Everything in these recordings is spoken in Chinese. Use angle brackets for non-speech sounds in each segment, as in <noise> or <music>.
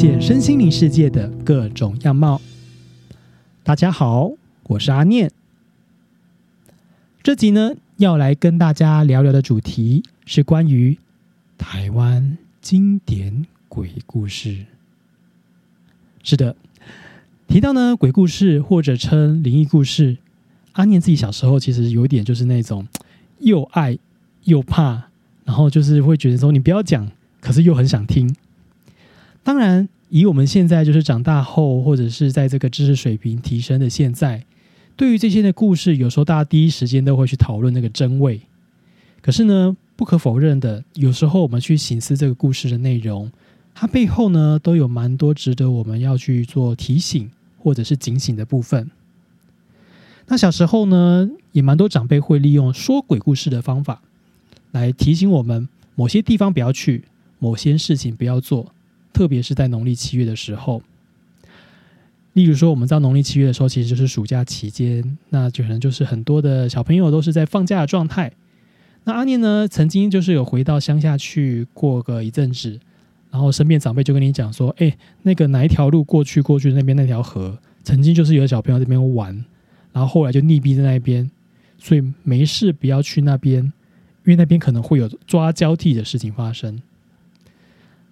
现身心灵世界的各种样貌。大家好，我是阿念。这集呢，要来跟大家聊聊的主题是关于台湾经典鬼故事。是的，提到呢鬼故事或者称灵异故事，阿念自己小时候其实有点就是那种 <tsk> 又爱又怕，然后就是会觉得说你不要讲。可是又很想听。当然，以我们现在就是长大后，或者是在这个知识水平提升的现在，对于这些的故事，有时候大家第一时间都会去讨论那个真伪。可是呢，不可否认的，有时候我们去醒思这个故事的内容，它背后呢都有蛮多值得我们要去做提醒或者是警醒的部分。那小时候呢，也蛮多长辈会利用说鬼故事的方法来提醒我们某些地方不要去。某些事情不要做，特别是在农历七月的时候。例如说，我们知道农历七月的时候，其实就是暑假期间，那就可能就是很多的小朋友都是在放假的状态。那阿念呢，曾经就是有回到乡下去过个一阵子，然后身边长辈就跟你讲说：“哎，那个哪一条路过去过去那边那条河，曾经就是有小朋友在那边玩，然后后来就溺毙在那边，所以没事不要去那边，因为那边可能会有抓交替的事情发生。”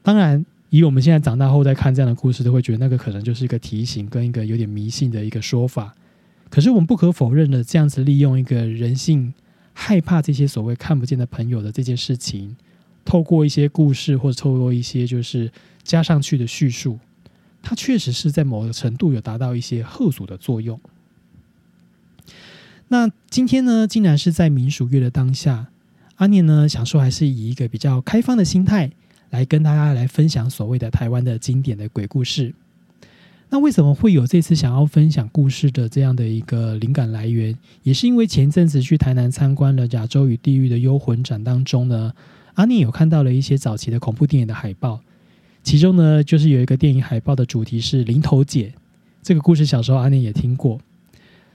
当然，以我们现在长大后再看这样的故事，都会觉得那个可能就是一个提醒跟一个有点迷信的一个说法。可是我们不可否认的，这样子利用一个人性害怕这些所谓看不见的朋友的这件事情，透过一些故事或者透过一些就是加上去的叙述，它确实是在某个程度有达到一些贺阻的作用。那今天呢，竟然是在民俗月的当下，阿念呢想说，还是以一个比较开放的心态。来跟大家来分享所谓的台湾的经典的鬼故事。那为什么会有这次想要分享故事的这样的一个灵感来源？也是因为前阵子去台南参观了《亚洲与地狱的幽魂展》当中呢，阿念有看到了一些早期的恐怖电影的海报，其中呢就是有一个电影海报的主题是零头姐。这个故事小时候阿念也听过，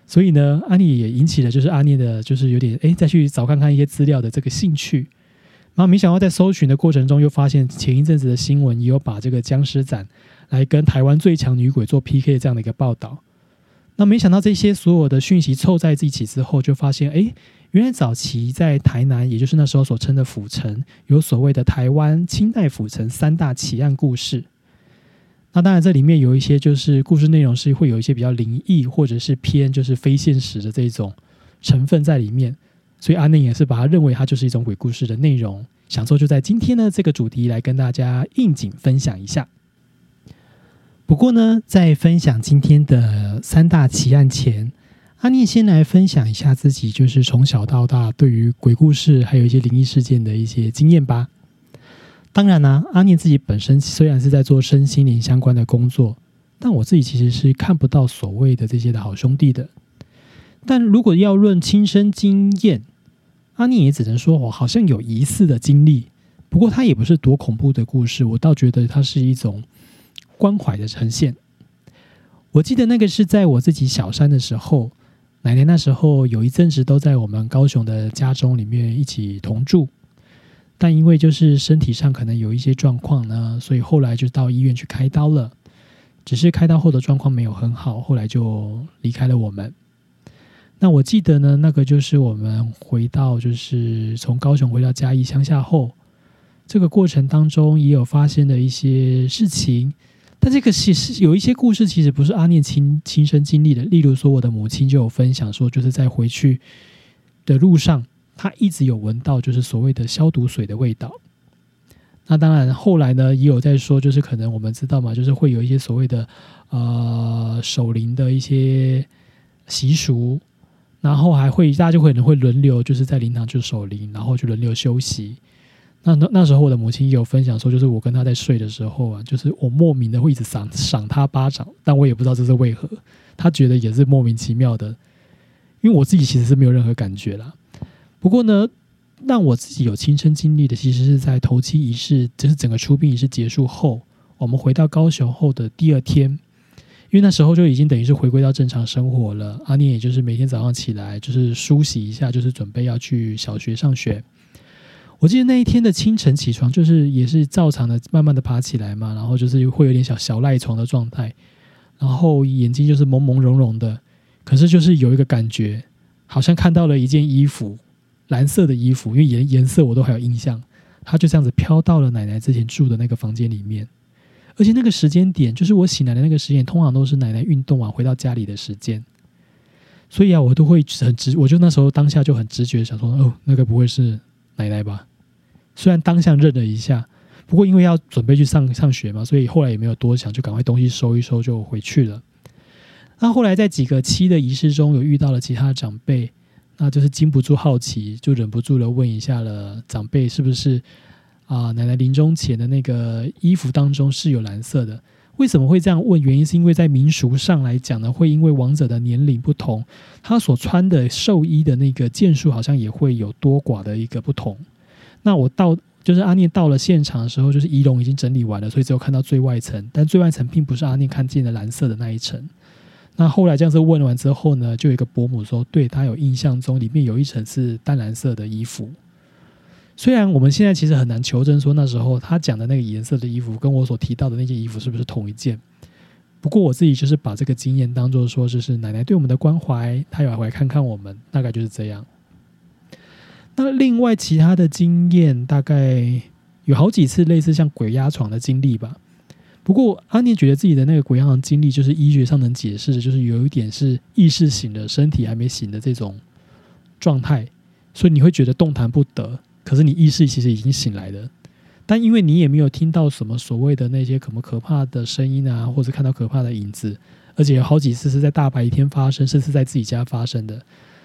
所以呢，阿念也引起了就是阿念的，就是有点哎再去找看看一些资料的这个兴趣。然后没想到在搜寻的过程中，又发现前一阵子的新闻也有把这个僵尸展来跟台湾最强女鬼做 PK 这样的一个报道。那没想到这些所有的讯息凑在一起之后，就发现，哎，原来早期在台南，也就是那时候所称的府城，有所谓的台湾清代府城三大奇案故事。那当然这里面有一些就是故事内容是会有一些比较灵异或者是偏就是非现实的这种成分在里面。所以阿内也是把它认为它就是一种鬼故事的内容，想说就在今天呢这个主题来跟大家应景分享一下。不过呢，在分享今天的三大奇案前，阿念先来分享一下自己就是从小到大对于鬼故事还有一些灵异事件的一些经验吧。当然呢，阿念自己本身虽然是在做身心灵相关的工作，但我自己其实是看不到所谓的这些的好兄弟的。但如果要论亲身经验，阿念也只能说，我好像有疑似的经历，不过它也不是多恐怖的故事，我倒觉得它是一种关怀的呈现。我记得那个是在我自己小三的时候，奶奶那时候有一阵子都在我们高雄的家中里面一起同住，但因为就是身体上可能有一些状况呢，所以后来就到医院去开刀了，只是开刀后的状况没有很好，后来就离开了我们。那我记得呢，那个就是我们回到，就是从高雄回到嘉义乡下后，这个过程当中也有发生的一些事情。但这个其实有一些故事，其实不是阿念亲亲身经历的。例如说，我的母亲就有分享说，就是在回去的路上，她一直有闻到就是所谓的消毒水的味道。那当然，后来呢也有在说，就是可能我们知道嘛，就是会有一些所谓的呃守灵的一些习俗。然后还会，大家就可能会轮流，就是在灵堂就守灵，然后就轮流休息。那那那时候我的母亲也有分享说，就是我跟她在睡的时候啊，就是我莫名的会一直赏赏她巴掌，但我也不知道这是为何，她觉得也是莫名其妙的。因为我自己其实是没有任何感觉啦。不过呢，让我自己有亲身经历的，其实是在头七仪式，就是整个出殡仪式结束后，我们回到高雄后的第二天。因为那时候就已经等于是回归到正常生活了，阿念也就是每天早上起来就是梳洗一下，就是准备要去小学上学。我记得那一天的清晨起床，就是也是照常的慢慢的爬起来嘛，然后就是会有点小小赖床的状态，然后眼睛就是朦朦胧胧的，可是就是有一个感觉，好像看到了一件衣服，蓝色的衣服，因为颜颜色我都还有印象，它就这样子飘到了奶奶之前住的那个房间里面，而且那个时间点就是我醒来的那个时间，通常都是奶奶运动完回到家里的时间，所以啊，我都会很直，我就那时候当下就很直觉想说，哦，那个不会是奶奶吧？虽然当下认了一下，不过因为要准备去上上学嘛，所以后来也没有多想，就赶快东西收一收就回去了。那后来在几个七的仪式中有遇到了其他长辈，那就是禁不住好奇，就忍不住的问一下了长辈是不是啊奶奶临终前的那个衣服当中是有蓝色的？为什么会这样问？原因是因为在民俗上来讲呢，会因为亡者的年龄不同，他所穿的寿衣的那个件数好像也会有多寡的一个不同。那我到就是阿念到了现场的时候，就是仪容已经整理完了，所以只有看到最外层，但最外层并不是阿念看见的蓝色的那一层。那后来这样子问完之后呢，就有一个伯母说，对他有印象中里面有一层是淡蓝色的衣服。虽然我们现在其实很难求证说那时候他讲的那个颜色的衣服跟我所提到的那件衣服是不是同一件，不过我自己就是把这个经验当做说，就是奶奶对我们的关怀，她也会来看看我们，大概就是这样。那另外其他的经验，大概有好几次类似像鬼压床的经历吧。不过阿念觉得自己的那个鬼压床经历，就是医学上能解释的，就是有一点是意识醒了，身体还没醒的这种状态，所以你会觉得动弹不得，可是你意识其实已经醒来了。但因为你也没有听到什么所谓的那些什么可怕的声音啊，或者看到可怕的影子，而且有好几次是在大白天发生，甚至在自己家发生的。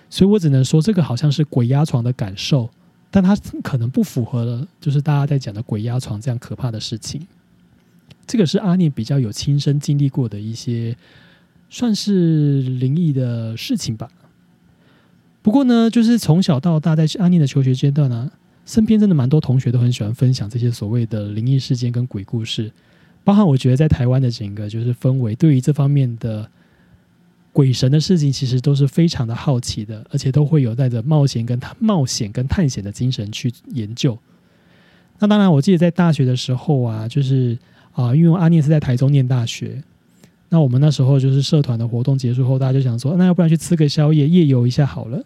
所以我只能说，这个好像是鬼压床的感受，但它可能不符合了，就是大家在讲的鬼压床这样可怕的事情。这个是阿念比较有亲身经历过的一些，算是灵异的事情吧。不过呢，就是从小到大，在阿念的求学阶段呢，身边真的蛮多同学都很喜欢分享这些所谓的灵异事件跟鬼故事，包含我觉得在台湾的整个就是氛围，对于这方面的。鬼神的事情其实都是非常的好奇的，而且都会有带着冒险跟冒险跟探险的精神去研究。那当然，我记得在大学的时候啊，就是啊，因为阿念是在台中念大学，那我们那时候就是社团的活动结束后，大家就想说，那要不然去吃个宵夜，夜游一下好了。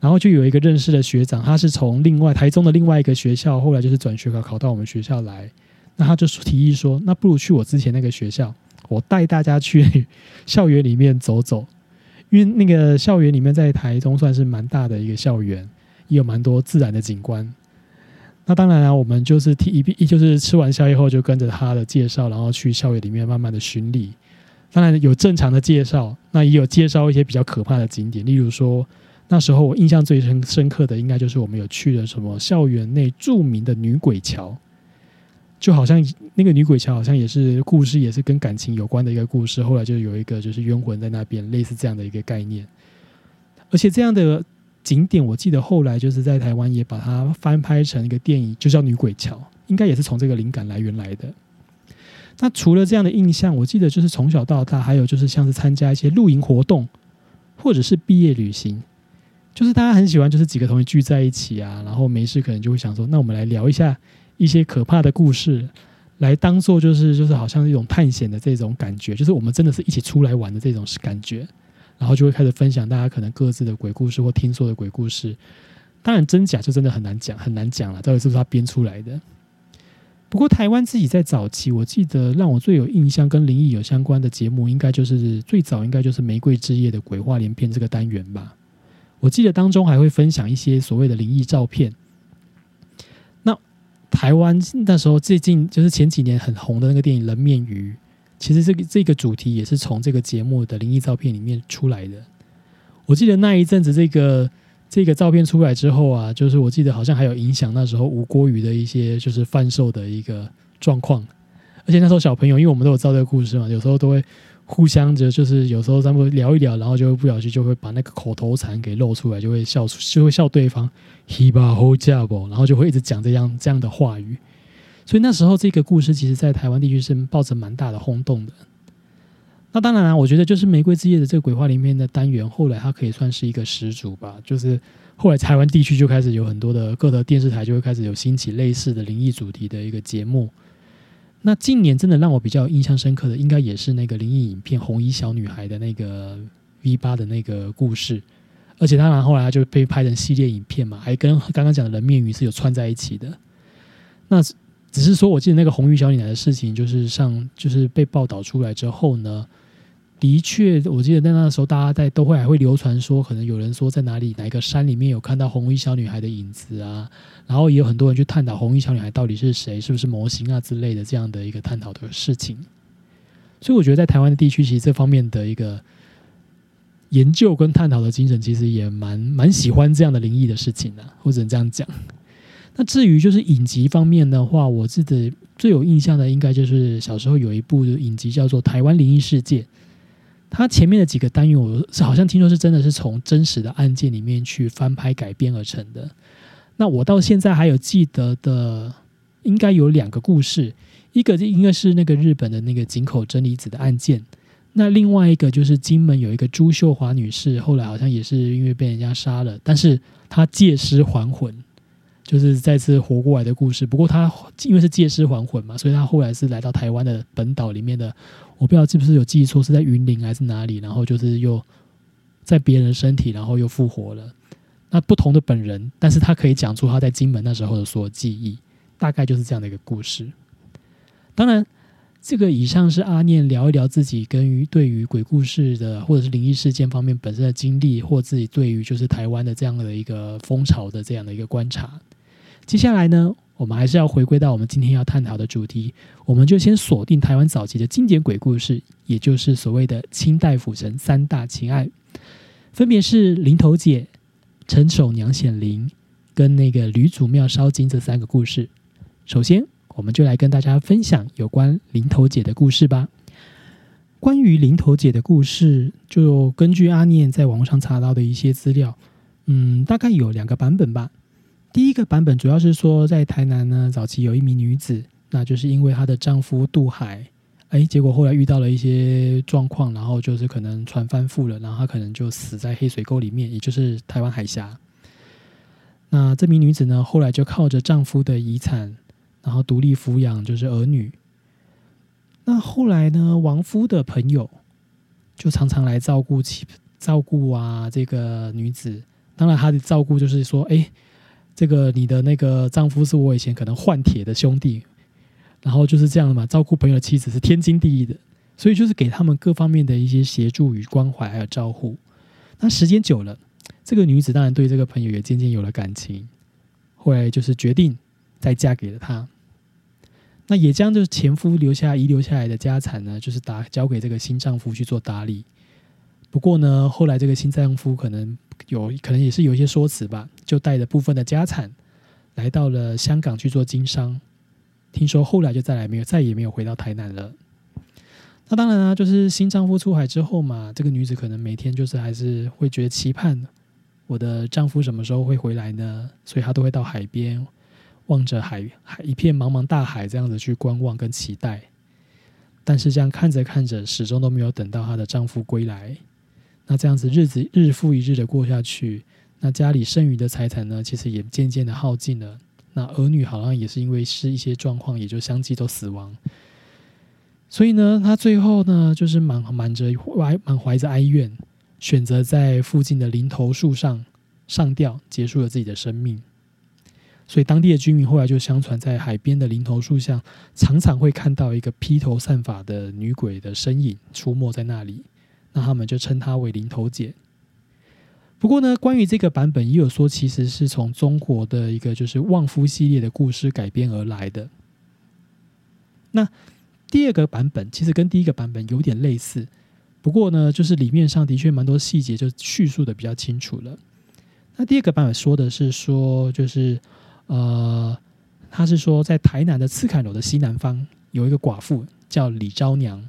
然后就有一个认识的学长，他是从另外台中的另外一个学校，后来就是转学考考到我们学校来，那他就提议说，那不如去我之前那个学校。我带大家去校园里面走走，因为那个校园里面在台中算是蛮大的一个校园，也有蛮多自然的景观。那当然啊，我们就是提一，就是吃完宵夜后就跟着他的介绍，然后去校园里面慢慢的巡礼。当然有正常的介绍，那也有介绍一些比较可怕的景点，例如说那时候我印象最深深刻的，应该就是我们有去了什么校园内著名的女鬼桥。就好像那个女鬼桥，好像也是故事，也是跟感情有关的一个故事。后来就有一个就是冤魂在那边，类似这样的一个概念。而且这样的景点，我记得后来就是在台湾也把它翻拍成一个电影，就叫《女鬼桥》，应该也是从这个灵感来源来的。那除了这样的印象，我记得就是从小到大，还有就是像是参加一些露营活动，或者是毕业旅行，就是大家很喜欢，就是几个同学聚在一起啊，然后没事可能就会想说，那我们来聊一下。一些可怕的故事，来当做就是就是好像一种探险的这种感觉，就是我们真的是一起出来玩的这种感觉，然后就会开始分享大家可能各自的鬼故事或听说的鬼故事。当然真假就真的很难讲，很难讲了，到底是不是他编出来的？不过台湾自己在早期，我记得让我最有印象跟灵异有相关的节目，应该就是最早应该就是《玫瑰之夜》的鬼话连篇这个单元吧。我记得当中还会分享一些所谓的灵异照片。那台湾那时候最近就是前几年很红的那个电影《人面鱼》，其实这个这个主题也是从这个节目的灵异照片里面出来的。我记得那一阵子，这个这个照片出来之后啊，就是我记得好像还有影响那时候吴郭鱼的一些就是贩售的一个状况。而且那时候小朋友，因为我们都有造这个故事嘛，有时候都会。互相着就是有时候咱们聊一聊，然后就不小心就会把那个口头禅给露出来，就会笑出，就会笑对方 “he ba hoja bo，然后就会一直讲这样这样的话语。所以那时候这个故事其实，在台湾地区是抱着蛮大的轰动的。那当然了，我觉得就是《玫瑰之夜》的这个鬼话里面的单元，后来它可以算是一个始祖吧。就是后来台湾地区就开始有很多的各个电视台就会开始有兴起类似的灵异主题的一个节目。那近年真的让我比较印象深刻的，应该也是那个灵异影片《红衣小女孩》的那个 V 八的那个故事。而且当然后来就被拍成系列影片嘛，还跟刚刚讲的人面鱼是有串在一起的。那只是说，我记得那个红衣小女孩的事情，就是上就是被报道出来之后呢，的确，我记得在那时候大家在都会还会流传说，可能有人说在哪里哪一个山里面有看到红衣小女孩的影子啊，然后也有很多人去探讨红衣小女孩到底是谁，是不是模型啊之类的这样的一个探讨的事情。所以我觉得在台湾的地区，其实这方面的一个。研究跟探讨的精神，其实也蛮蛮喜欢这样的灵异的事情的，或者这样讲。那至于就是影集方面的话，我记得最有印象的，应该就是小时候有一部影集叫做《台湾灵异事件》。它前面的几个单元，我是好像听说是真的是从真实的案件里面去翻拍改编而成的。那我到现在还有记得的，应该有两个故事，一个应该是那个日本的那个井口真理子的案件。那另外一个就是金门有一个朱秀华女士，后来好像也是因为被人家杀了，但是她借尸还魂，就是再次活过来的故事。不过他因为是借尸还魂嘛，所以他后来是来到台湾的本岛里面的，我不知道是不是有记错，是在云林还是哪里，然后就是又在别人身体，然后又复活了。那不同的本人，但是他可以讲出他在金门那时候的所有记忆，大概就是这样的一个故事。当然。这个以上是阿念聊一聊自己跟于对于鬼故事的或者是灵异事件方面本身的经历，或自己对于就是台湾的这样的一个风潮的这样的一个观察。接下来呢，我们还是要回归到我们今天要探讨的主题，我们就先锁定台湾早期的经典鬼故事，也就是所谓的清代府城三大情案，分别是林头姐、陈守娘显灵跟那个吕祖庙烧金这三个故事。首先。我们就来跟大家分享有关林头姐的故事吧。关于林头姐的故事，就根据阿念在网上查到的一些资料，嗯，大概有两个版本吧。第一个版本主要是说，在台南呢，早期有一名女子，那就是因为她的丈夫渡海，哎，结果后来遇到了一些状况，然后就是可能船翻覆了，然后她可能就死在黑水沟里面，也就是台湾海峡。那这名女子呢，后来就靠着丈夫的遗产。然后独立抚养就是儿女。那后来呢？亡夫的朋友就常常来照顾起照顾啊，这个女子。当然，她的照顾就是说，哎，这个你的那个丈夫是我以前可能换铁的兄弟，然后就是这样的嘛。照顾朋友的妻子是天经地义的，所以就是给他们各方面的一些协助与关怀还有照顾。那时间久了，这个女子当然对这个朋友也渐渐有了感情，后来就是决定再嫁给了他。那也将就是前夫留下遗留下来的家产呢，就是打交给这个新丈夫去做打理。不过呢，后来这个新丈夫可能有可能也是有一些说辞吧，就带着部分的家产来到了香港去做经商。听说后来就再来没有再也没有回到台南了。那当然啊，就是新丈夫出海之后嘛，这个女子可能每天就是还是会觉得期盼我的丈夫什么时候会回来呢？所以她都会到海边。望着海海一片茫茫大海，这样子去观望跟期待，但是这样看着看着，始终都没有等到她的丈夫归来。那这样子日子日复一日的过下去，那家里剩余的财产呢，其实也渐渐的耗尽了。那儿女好像也是因为是一些状况，也就相继都死亡。所以呢，他最后呢，就是满满着怀满怀着哀怨，选择在附近的林头树上上吊，结束了自己的生命。所以当地的居民后来就相传，在海边的林头树下，常常会看到一个披头散发的女鬼的身影出没在那里。那他们就称她为零头姐。不过呢，关于这个版本，也有说其实是从中国的一个就是旺夫系列的故事改编而来的。那第二个版本其实跟第一个版本有点类似，不过呢，就是里面上的确蛮多细节就叙述的比较清楚了。那第二个版本说的是说就是。呃，他是说，在台南的赤坎楼的西南方有一个寡妇叫李昭娘，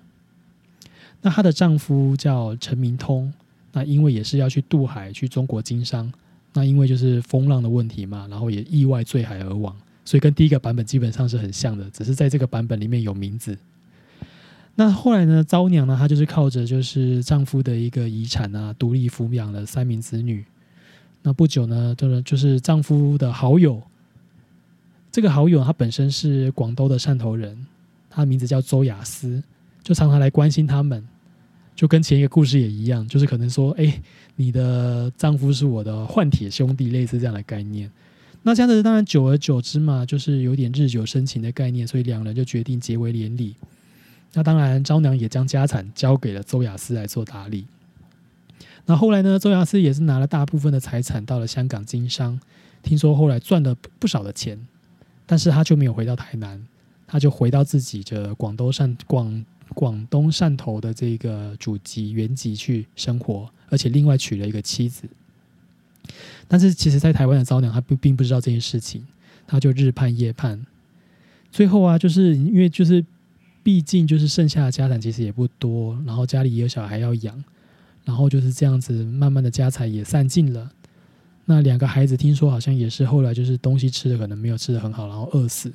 那她的丈夫叫陈明通，那因为也是要去渡海去中国经商，那因为就是风浪的问题嘛，然后也意外坠海而亡，所以跟第一个版本基本上是很像的，只是在这个版本里面有名字。那后来呢，昭娘呢，她就是靠着就是丈夫的一个遗产啊，独立抚养了三名子女。那不久呢，就是就是丈夫的好友，这个好友他本身是广东的汕头人，他的名字叫周雅思，就常常来关心他们，就跟前一个故事也一样，就是可能说，哎，你的丈夫是我的换铁兄弟，类似这样的概念。那这样子当然久而久之嘛，就是有点日久生情的概念，所以两人就决定结为连理。那当然，昭娘也将家产交给了周雅思来做打理。那后来呢，周雅思也是拿了大部分的财产到了香港经商，听说后来赚了不少的钱，但是他就没有回到台南，他就回到自己的广东上广广东汕头的这个祖籍原籍去生活，而且另外娶了一个妻子。但是其实，在台湾的昭娘，她不并不知道这件事情，她就日盼夜盼，最后啊，就是因为就是。毕竟就是剩下的家产其实也不多，然后家里也有小孩要养，然后就是这样子，慢慢的家财也散尽了。那两个孩子听说好像也是后来就是东西吃的可能没有吃的很好，然后饿死。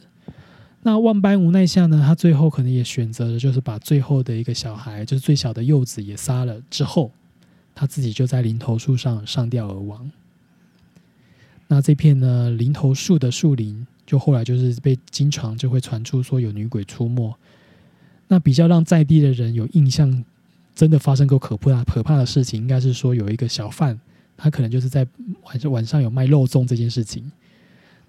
那万般无奈下呢，他最后可能也选择了就是把最后的一个小孩，就是最小的幼子也杀了之后，他自己就在林头树上上吊而亡。那这片呢林头树的树林，就后来就是被经常就会传出说有女鬼出没。那比较让在地的人有印象，真的发生过可怕可怕的事情，应该是说有一个小贩，他可能就是在晚上晚上有卖肉粽这件事情。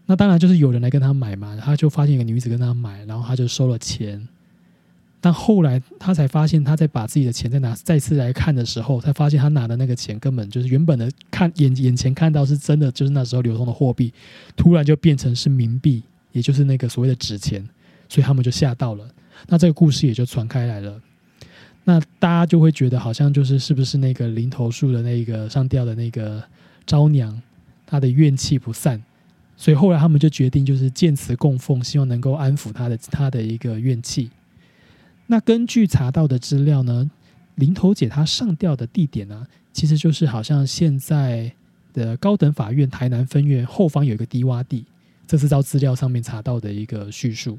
那当然就是有人来跟他买嘛，他就发现一个女子跟他买，然后他就收了钱。但后来他才发现，他在把自己的钱再拿再次来看的时候，才发现他拿的那个钱根本就是原本的看眼眼前看到是真的，就是那时候流通的货币，突然就变成是冥币，也就是那个所谓的纸钱，所以他们就吓到了。那这个故事也就传开来了，那大家就会觉得好像就是是不是那个林头树的那个上吊的那个招娘，她的怨气不散，所以后来他们就决定就是见此供奉，希望能够安抚他的他的一个怨气。那根据查到的资料呢，林头姐她上吊的地点呢，其实就是好像现在的高等法院台南分院后方有一个低洼地，这是照资料上面查到的一个叙述。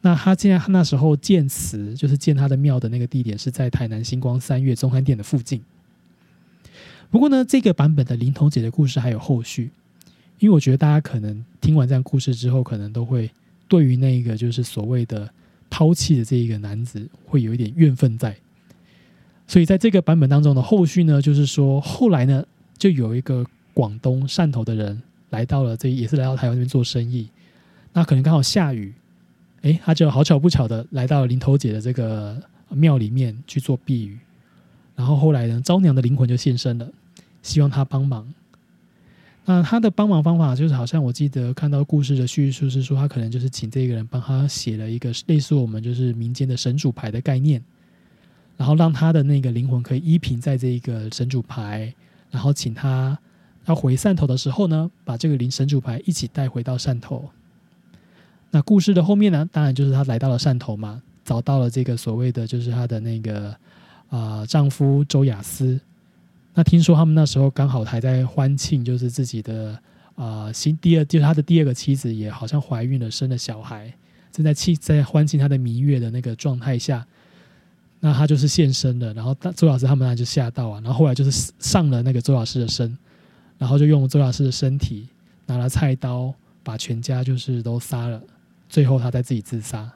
那他现在那时候建祠，就是建他的庙的那个地点是在台南星光三月中汉店的附近。不过呢，这个版本的林头姐的故事还有后续，因为我觉得大家可能听完这样故事之后，可能都会对于那个就是所谓的抛弃的这一个男子会有一点怨愤在。所以在这个版本当中的后续呢，就是说后来呢，就有一个广东汕头的人来到了这，也是来到台湾这边做生意，那可能刚好下雨。哎，他就好巧不巧的来到了林头姐的这个庙里面去做避雨，然后后来呢，昭娘的灵魂就现身了，希望他帮忙。那他的帮忙方法就是，好像我记得看到故事的叙述是说，他可能就是请这个人帮他写了一个类似我们就是民间的神主牌的概念，然后让他的那个灵魂可以依凭在这一个神主牌，然后请他要回汕头的时候呢，把这个灵神主牌一起带回到汕头。那故事的后面呢？当然就是他来到了汕头嘛，找到了这个所谓的就是他的那个啊丈夫周雅思。那听说他们那时候刚好还在欢庆，就是自己的啊新第二，就是他的第二个妻子也好像怀孕了，生了小孩，正在庆在欢庆他的蜜月的那个状态下，那他就是现身了。然后周老师他们那就吓到啊，然后后来就是上了那个周老师的身，然后就用周老师的身体拿了菜刀，把全家就是都杀了。最后，他再自己自杀。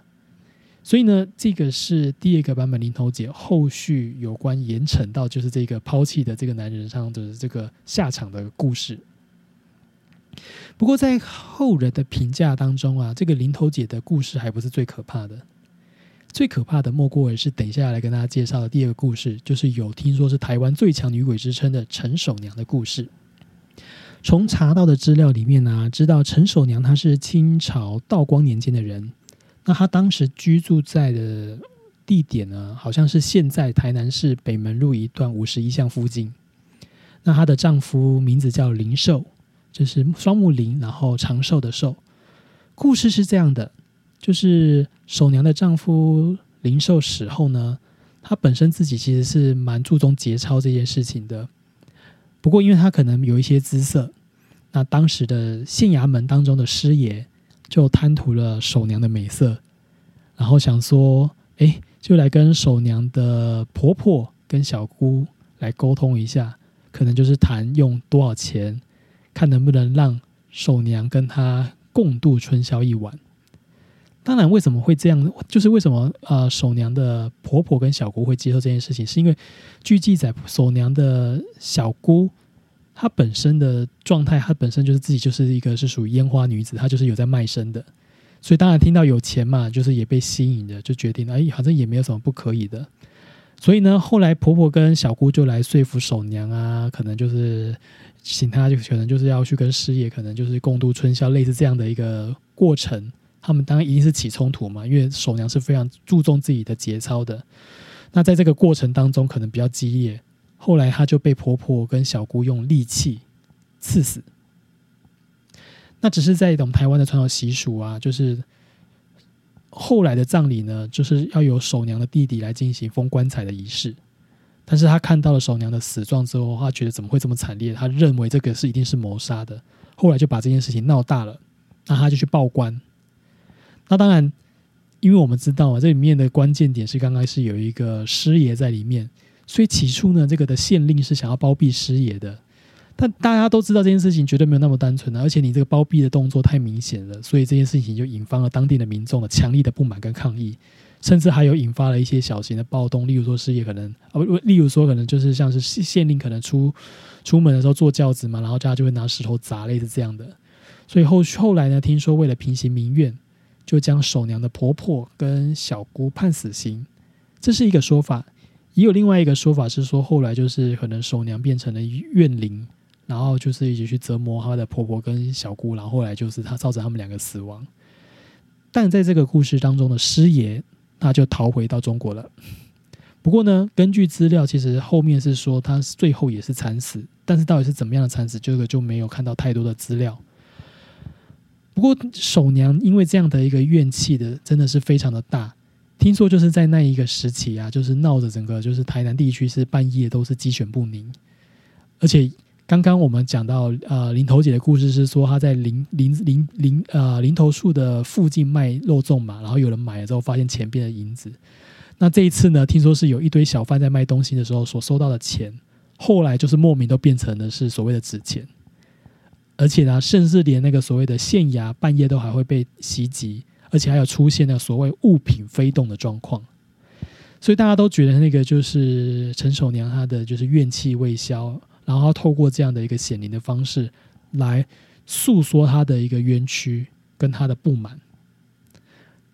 所以呢，这个是第二个版本林头姐后续有关严惩到就是这个抛弃的这个男人上的这个下场的故事。不过，在后人的评价当中啊，这个林头姐的故事还不是最可怕的。最可怕的莫过于是等一下来跟大家介绍的第二个故事，就是有听说是台湾最强女鬼之称的陈守娘的故事。从查到的资料里面呢，知道陈守娘她是清朝道光年间的人。那她当时居住在的地点呢，好像是现在台南市北门路一段五十一巷附近。那她的丈夫名字叫林寿，就是双木林，然后长寿的寿。故事是这样的，就是守娘的丈夫林寿死后呢，他本身自己其实是蛮注重节操这件事情的。不过，因为他可能有一些姿色，那当时的县衙门当中的师爷就贪图了守娘的美色，然后想说：“哎，就来跟守娘的婆婆跟小姑来沟通一下，可能就是谈用多少钱，看能不能让守娘跟她共度春宵一晚。当然，为什么会这样？就是为什么呃，守娘的婆婆跟小姑会接受这件事情，是因为据记载，守娘的小姑她本身的状态，她本身就是自己就是一个是属于烟花女子，她就是有在卖身的，所以当然听到有钱嘛，就是也被吸引的，就决定哎，好像也没有什么不可以的。所以呢，后来婆婆跟小姑就来说服守娘啊，可能就是请她就可能就是要去跟师爷，可能就是共度春宵，类似这样的一个过程。他们当然一定是起冲突嘛，因为守娘是非常注重自己的节操的。那在这个过程当中，可能比较激烈。后来，她就被婆婆跟小姑用利器刺死。那只是在我们台湾的传统习俗啊，就是后来的葬礼呢，就是要由守娘的弟弟来进行封棺材的仪式。但是他看到了守娘的死状之后，他觉得怎么会这么惨烈？他认为这个是一定是谋杀的。后来就把这件事情闹大了，那他就去报官。那当然，因为我们知道啊，这里面的关键点是刚刚是有一个师爷在里面，所以起初呢，这个的县令是想要包庇师爷的。但大家都知道这件事情绝对没有那么单纯的，而且你这个包庇的动作太明显了，所以这件事情就引发了当地的民众的强力的不满跟抗议，甚至还有引发了一些小型的暴动，例如说师爷可能啊不，例如说可能就是像是县令可能出出门的时候坐轿子嘛，然后大家就会拿石头砸，类似这样的。所以后后来呢，听说为了平息民怨。就将守娘的婆婆跟小姑判死刑，这是一个说法。也有另外一个说法是说，后来就是可能守娘变成了怨灵，然后就是一直去折磨她的婆婆跟小姑，然后后来就是她造成他们两个死亡。但在这个故事当中的师爷，他就逃回到中国了。不过呢，根据资料，其实后面是说他最后也是惨死，但是到底是怎么样的惨死，这个就没有看到太多的资料。不过守娘因为这样的一个怨气的，真的是非常的大。听说就是在那一个时期啊，就是闹着整个就是台南地区是半夜都是鸡犬不宁。而且刚刚我们讲到呃林头姐的故事是说她在林林林林呃林头树的附近卖肉粽嘛，然后有人买了之后发现钱变成银子。那这一次呢，听说是有一堆小贩在卖东西的时候所收到的钱，后来就是莫名都变成的是所谓的纸钱。而且呢，甚至连那个所谓的县衙半夜都还会被袭击，而且还有出现那所谓物品飞动的状况，所以大家都觉得那个就是陈守娘她的就是怨气未消，然后透过这样的一个显灵的方式来诉说她的一个冤屈跟她的不满。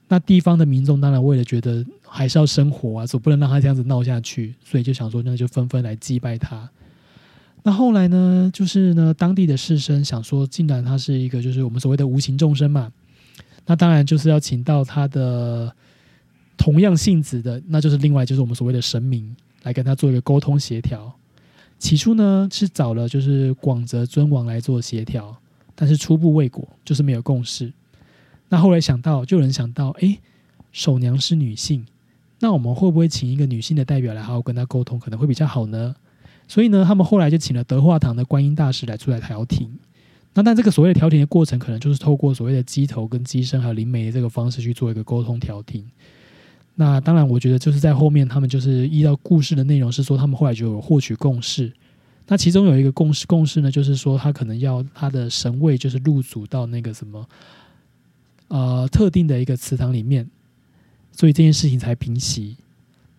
那地方的民众当然为了觉得还是要生活啊，总不能让他这样子闹下去，所以就想说那就纷纷来祭拜他。那后来呢？就是呢，当地的士绅想说，既然他是一个，就是我们所谓的无形众生嘛，那当然就是要请到他的同样性质的，那就是另外就是我们所谓的神明来跟他做一个沟通协调。起初呢是找了就是广泽尊王来做协调，但是初步未果，就是没有共识。那后来想到，就有人想到，哎，守娘是女性，那我们会不会请一个女性的代表来好好跟他沟通，可能会比较好呢？所以呢，他们后来就请了德化堂的观音大师来出来调停。那但这个所谓的调停的过程，可能就是透过所谓的鸡头跟机身还有灵媒的这个方式去做一个沟通调停。那当然，我觉得就是在后面，他们就是依照故事的内容是说，他们后来就有获取共识。那其中有一个共识，共识呢，就是说他可能要他的神位就是入主到那个什么呃特定的一个祠堂里面，所以这件事情才平息。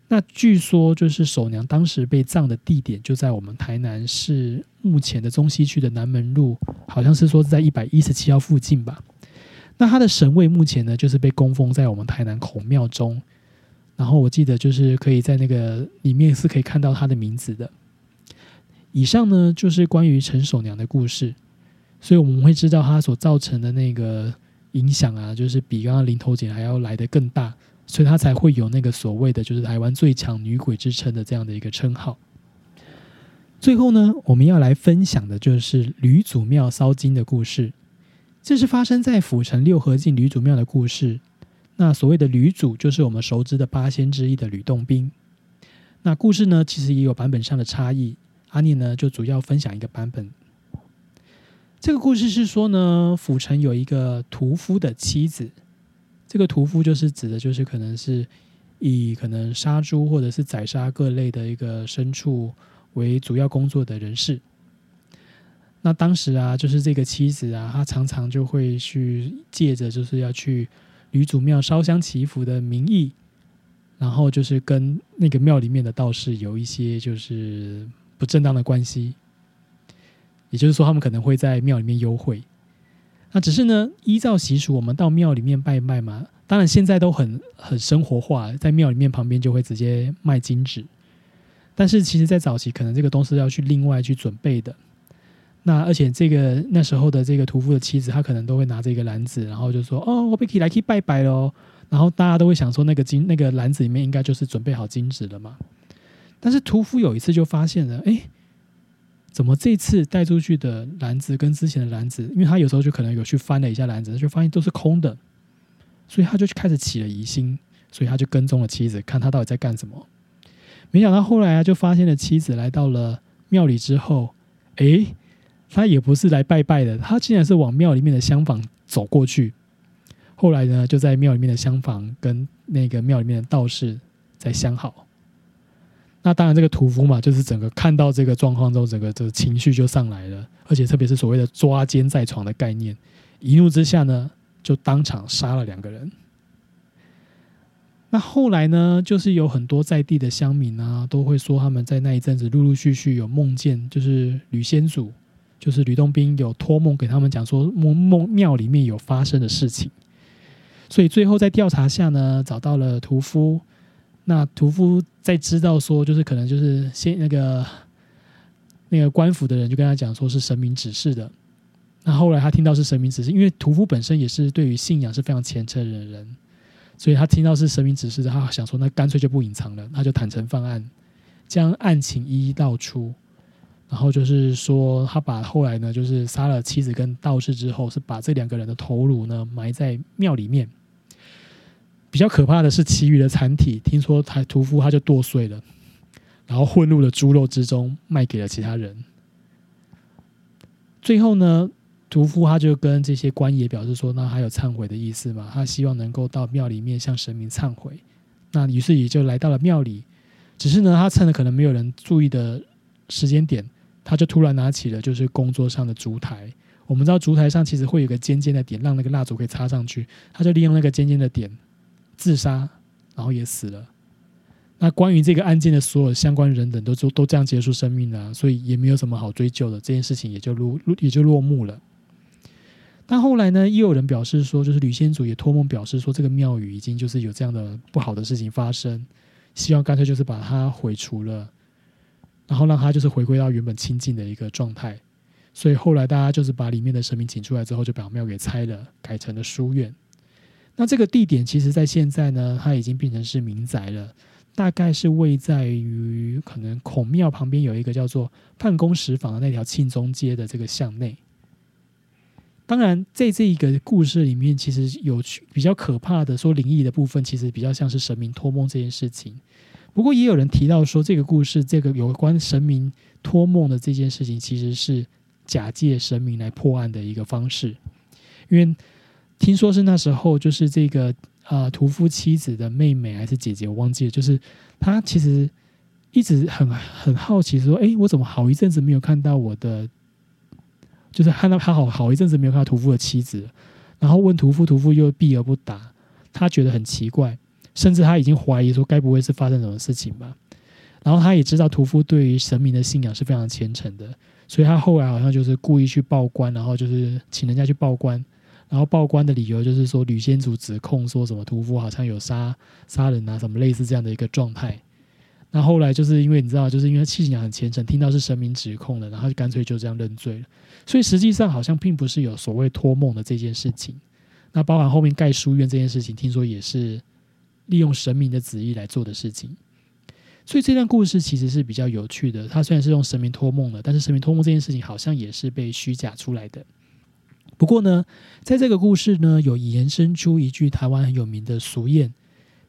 那据说就是守娘当时被葬的地点就在我们台南市目前的中西区的南门路，好像是说是在一百一十七号附近吧。那他的神位目前呢，就是被供奉在我们台南孔庙中。然后我记得就是可以在那个里面是可以看到他的名字的。以上呢就是关于陈守娘的故事，所以我们会知道他所造成的那个影响啊，就是比刚刚林头姐还要来的更大。所以她才会有那个所谓的就是台湾最强女鬼之称的这样的一个称号。最后呢，我们要来分享的就是吕祖庙烧金的故事。这是发生在府城六合境吕祖庙的故事。那所谓的吕祖，就是我们熟知的八仙之一的吕洞宾。那故事呢，其实也有版本上的差异。阿念呢，就主要分享一个版本。这个故事是说呢，府城有一个屠夫的妻子。这个屠夫就是指的，就是可能是以可能杀猪或者是宰杀各类的一个牲畜为主要工作的人士。那当时啊，就是这个妻子啊，她常常就会去借着就是要去吕祖庙烧香祈福的名义，然后就是跟那个庙里面的道士有一些就是不正当的关系。也就是说，他们可能会在庙里面幽会。那只是呢，依照习俗，我们到庙里面拜拜嘛。当然，现在都很很生活化，在庙里面旁边就会直接卖金纸。但是，其实，在早期，可能这个东西要去另外去准备的。那而且这个那时候的这个屠夫的妻子，她可能都会拿着一个篮子，然后就说：“哦，我被起来去拜拜喽。”然后大家都会想说，那个金那个篮子里面应该就是准备好金纸了嘛。但是屠夫有一次就发现了，哎，怎么这次带出去的篮子跟之前的篮子，因为他有时候就可能有去翻了一下篮子，就发现都是空的，所以他就开始起了疑心，所以他就跟踪了妻子，看他到底在干什么。没想到后来啊，就发现了妻子来到了庙里之后，哎。他也不是来拜拜的，他竟然是往庙里面的厢房走过去。后来呢，就在庙里面的厢房跟那个庙里面的道士在相好。那当然，这个屠夫嘛，就是整个看到这个状况之后，整个这个情绪就上来了，而且特别是所谓的抓奸在床的概念，一怒之下呢，就当场杀了两个人。那后来呢，就是有很多在地的乡民啊，都会说他们在那一阵子陆陆续续有梦见，就是吕先祖。就是吕洞宾有托梦给他们讲说梦梦庙里面有发生的事情，所以最后在调查下呢，找到了屠夫。那屠夫在知道说，就是可能就是先那个那个官府的人就跟他讲说是神明指示的。那后来他听到是神明指示，因为屠夫本身也是对于信仰是非常虔诚的人，所以他听到是神明指示，他想说那干脆就不隐藏了，他就坦诚犯案，将案情一一道出。然后就是说，他把后来呢，就是杀了妻子跟道士之后，是把这两个人的头颅呢埋在庙里面。比较可怕的是，其余的残体，听说他屠夫他就剁碎了，然后混入了猪肉之中，卖给了其他人。最后呢，屠夫他就跟这些官爷表示说，那还有忏悔的意思嘛？他希望能够到庙里面向神明忏悔。那于是也就来到了庙里，只是呢，他趁着可能没有人注意的时间点。他就突然拿起了就是工作上的烛台，我们知道烛台上其实会有个尖尖的点，让那个蜡烛可以插上去。他就利用那个尖尖的点自杀，然后也死了。那关于这个案件的所有相关人等都都都这样结束生命了，所以也没有什么好追究的，这件事情也就落也就落幕了。但后来呢，又有人表示说，就是吕先祖也托梦表示说，这个庙宇已经就是有这样的不好的事情发生，希望干脆就是把它毁除了。然后让他就是回归到原本清净的一个状态，所以后来大家就是把里面的神明请出来之后，就把庙给拆了，改成了书院。那这个地点其实，在现在呢，它已经变成是民宅了，大概是位在于可能孔庙旁边有一个叫做判公石坊的那条庆中街的这个巷内。当然，在这一个故事里面，其实有比较可怕的说灵异的部分，其实比较像是神明托梦这件事情。不过也有人提到说，这个故事，这个有关神明托梦的这件事情，其实是假借神明来破案的一个方式。因为听说是那时候，就是这个啊屠夫妻子的妹妹还是姐姐，我忘记了。就是她其实一直很很好奇，说：“哎，我怎么好一阵子没有看到我的？就是看到他好好一阵子没有看到屠夫的妻子。”然后问屠夫，屠夫又避而不答，他觉得很奇怪。甚至他已经怀疑说，该不会是发生什么事情吧？然后他也知道屠夫对于神明的信仰是非常虔诚的，所以他后来好像就是故意去报官，然后就是请人家去报官，然后报官的理由就是说吕先祖指控说什么屠夫好像有杀杀人啊，什么类似这样的一个状态。那后来就是因为你知道，就是因为信仰很虔诚，听到是神明指控的，然后就干脆就这样认罪了。所以实际上好像并不是有所谓托梦的这件事情。那包含后面盖书院这件事情，听说也是。利用神明的旨意来做的事情，所以这段故事其实是比较有趣的。它虽然是用神明托梦的，但是神明托梦这件事情好像也是被虚假出来的。不过呢，在这个故事呢，有延伸出一句台湾很有名的俗谚，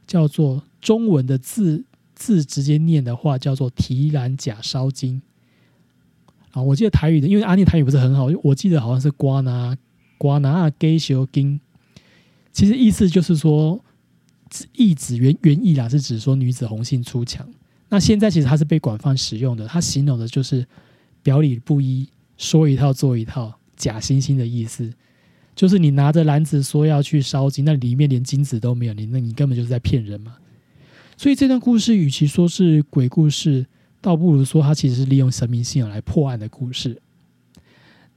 叫做中文的字字直接念的话叫做“提篮假烧金”。啊，我记得台语的，因为阿念台语不是很好，我记得好像是“瓜拿瓜拿给修金”，其实意思就是说。意指原原意啦，是指说女子红杏出墙。那现在其实它是被广泛使用的，它形容的就是表里不一，说一套做一套，假惺惺的意思。就是你拿着篮子说要去烧金，那里面连金子都没有，你那你根本就是在骗人嘛。所以这段故事与其说是鬼故事，倒不如说它其实是利用神明信仰来破案的故事。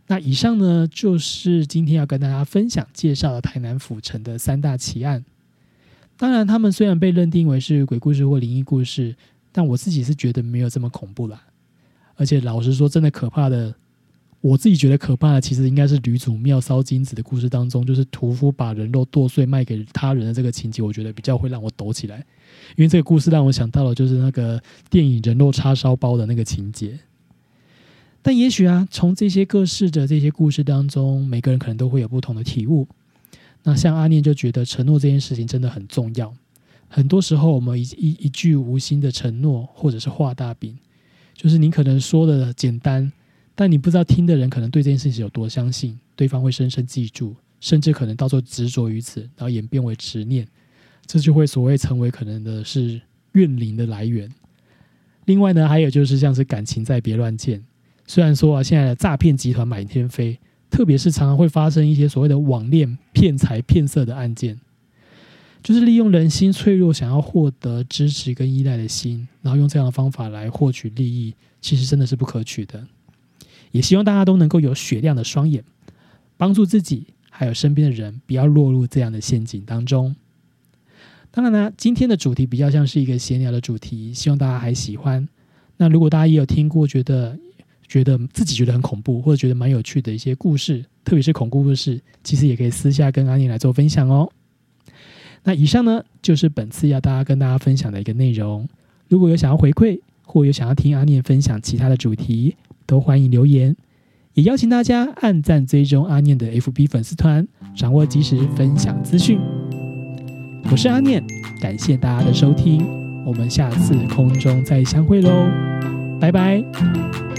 那以上呢，就是今天要跟大家分享介绍的台南府城的三大奇案。当然，他们虽然被认定为是鬼故事或灵异故事。但我自己是觉得没有这么恐怖啦，而且老实说，真的可怕的，我自己觉得可怕的，其实应该是吕祖庙烧金子的故事当中，就是屠夫把人肉剁碎卖给他人的这个情节，我觉得比较会让我抖起来，因为这个故事让我想到了就是那个电影《人肉叉烧包》的那个情节。但也许啊，从这些各式的这些故事当中，每个人可能都会有不同的体悟。那像阿念就觉得承诺这件事情真的很重要。很多时候，我们一一一句无心的承诺，或者是画大饼，就是你可能说的简单，但你不知道听的人可能对这件事情有多相信，对方会深深记住，甚至可能到时候执着于此，然后演变为执念，这就会所谓成为可能的是怨灵的来源。另外呢，还有就是像是感情再别乱见，虽然说啊，现在的诈骗集团满天飞，特别是常常会发生一些所谓的网恋骗财骗色的案件。就是利用人心脆弱，想要获得支持跟依赖的心，然后用这样的方法来获取利益，其实真的是不可取的。也希望大家都能够有雪亮的双眼，帮助自己还有身边的人，不要落入这样的陷阱当中。当然呢，今天的主题比较像是一个闲聊的主题，希望大家还喜欢。那如果大家也有听过，觉得觉得自己觉得很恐怖，或者觉得蛮有趣的一些故事，特别是恐怖故事，其实也可以私下跟阿妮来做分享哦。那以上呢，就是本次要大家跟大家分享的一个内容。如果有想要回馈，或有想要听阿念分享其他的主题，都欢迎留言。也邀请大家按赞追踪阿念的 FB 粉丝团，掌握及时分享资讯。我是阿念，感谢大家的收听，我们下次空中再相会喽，拜拜。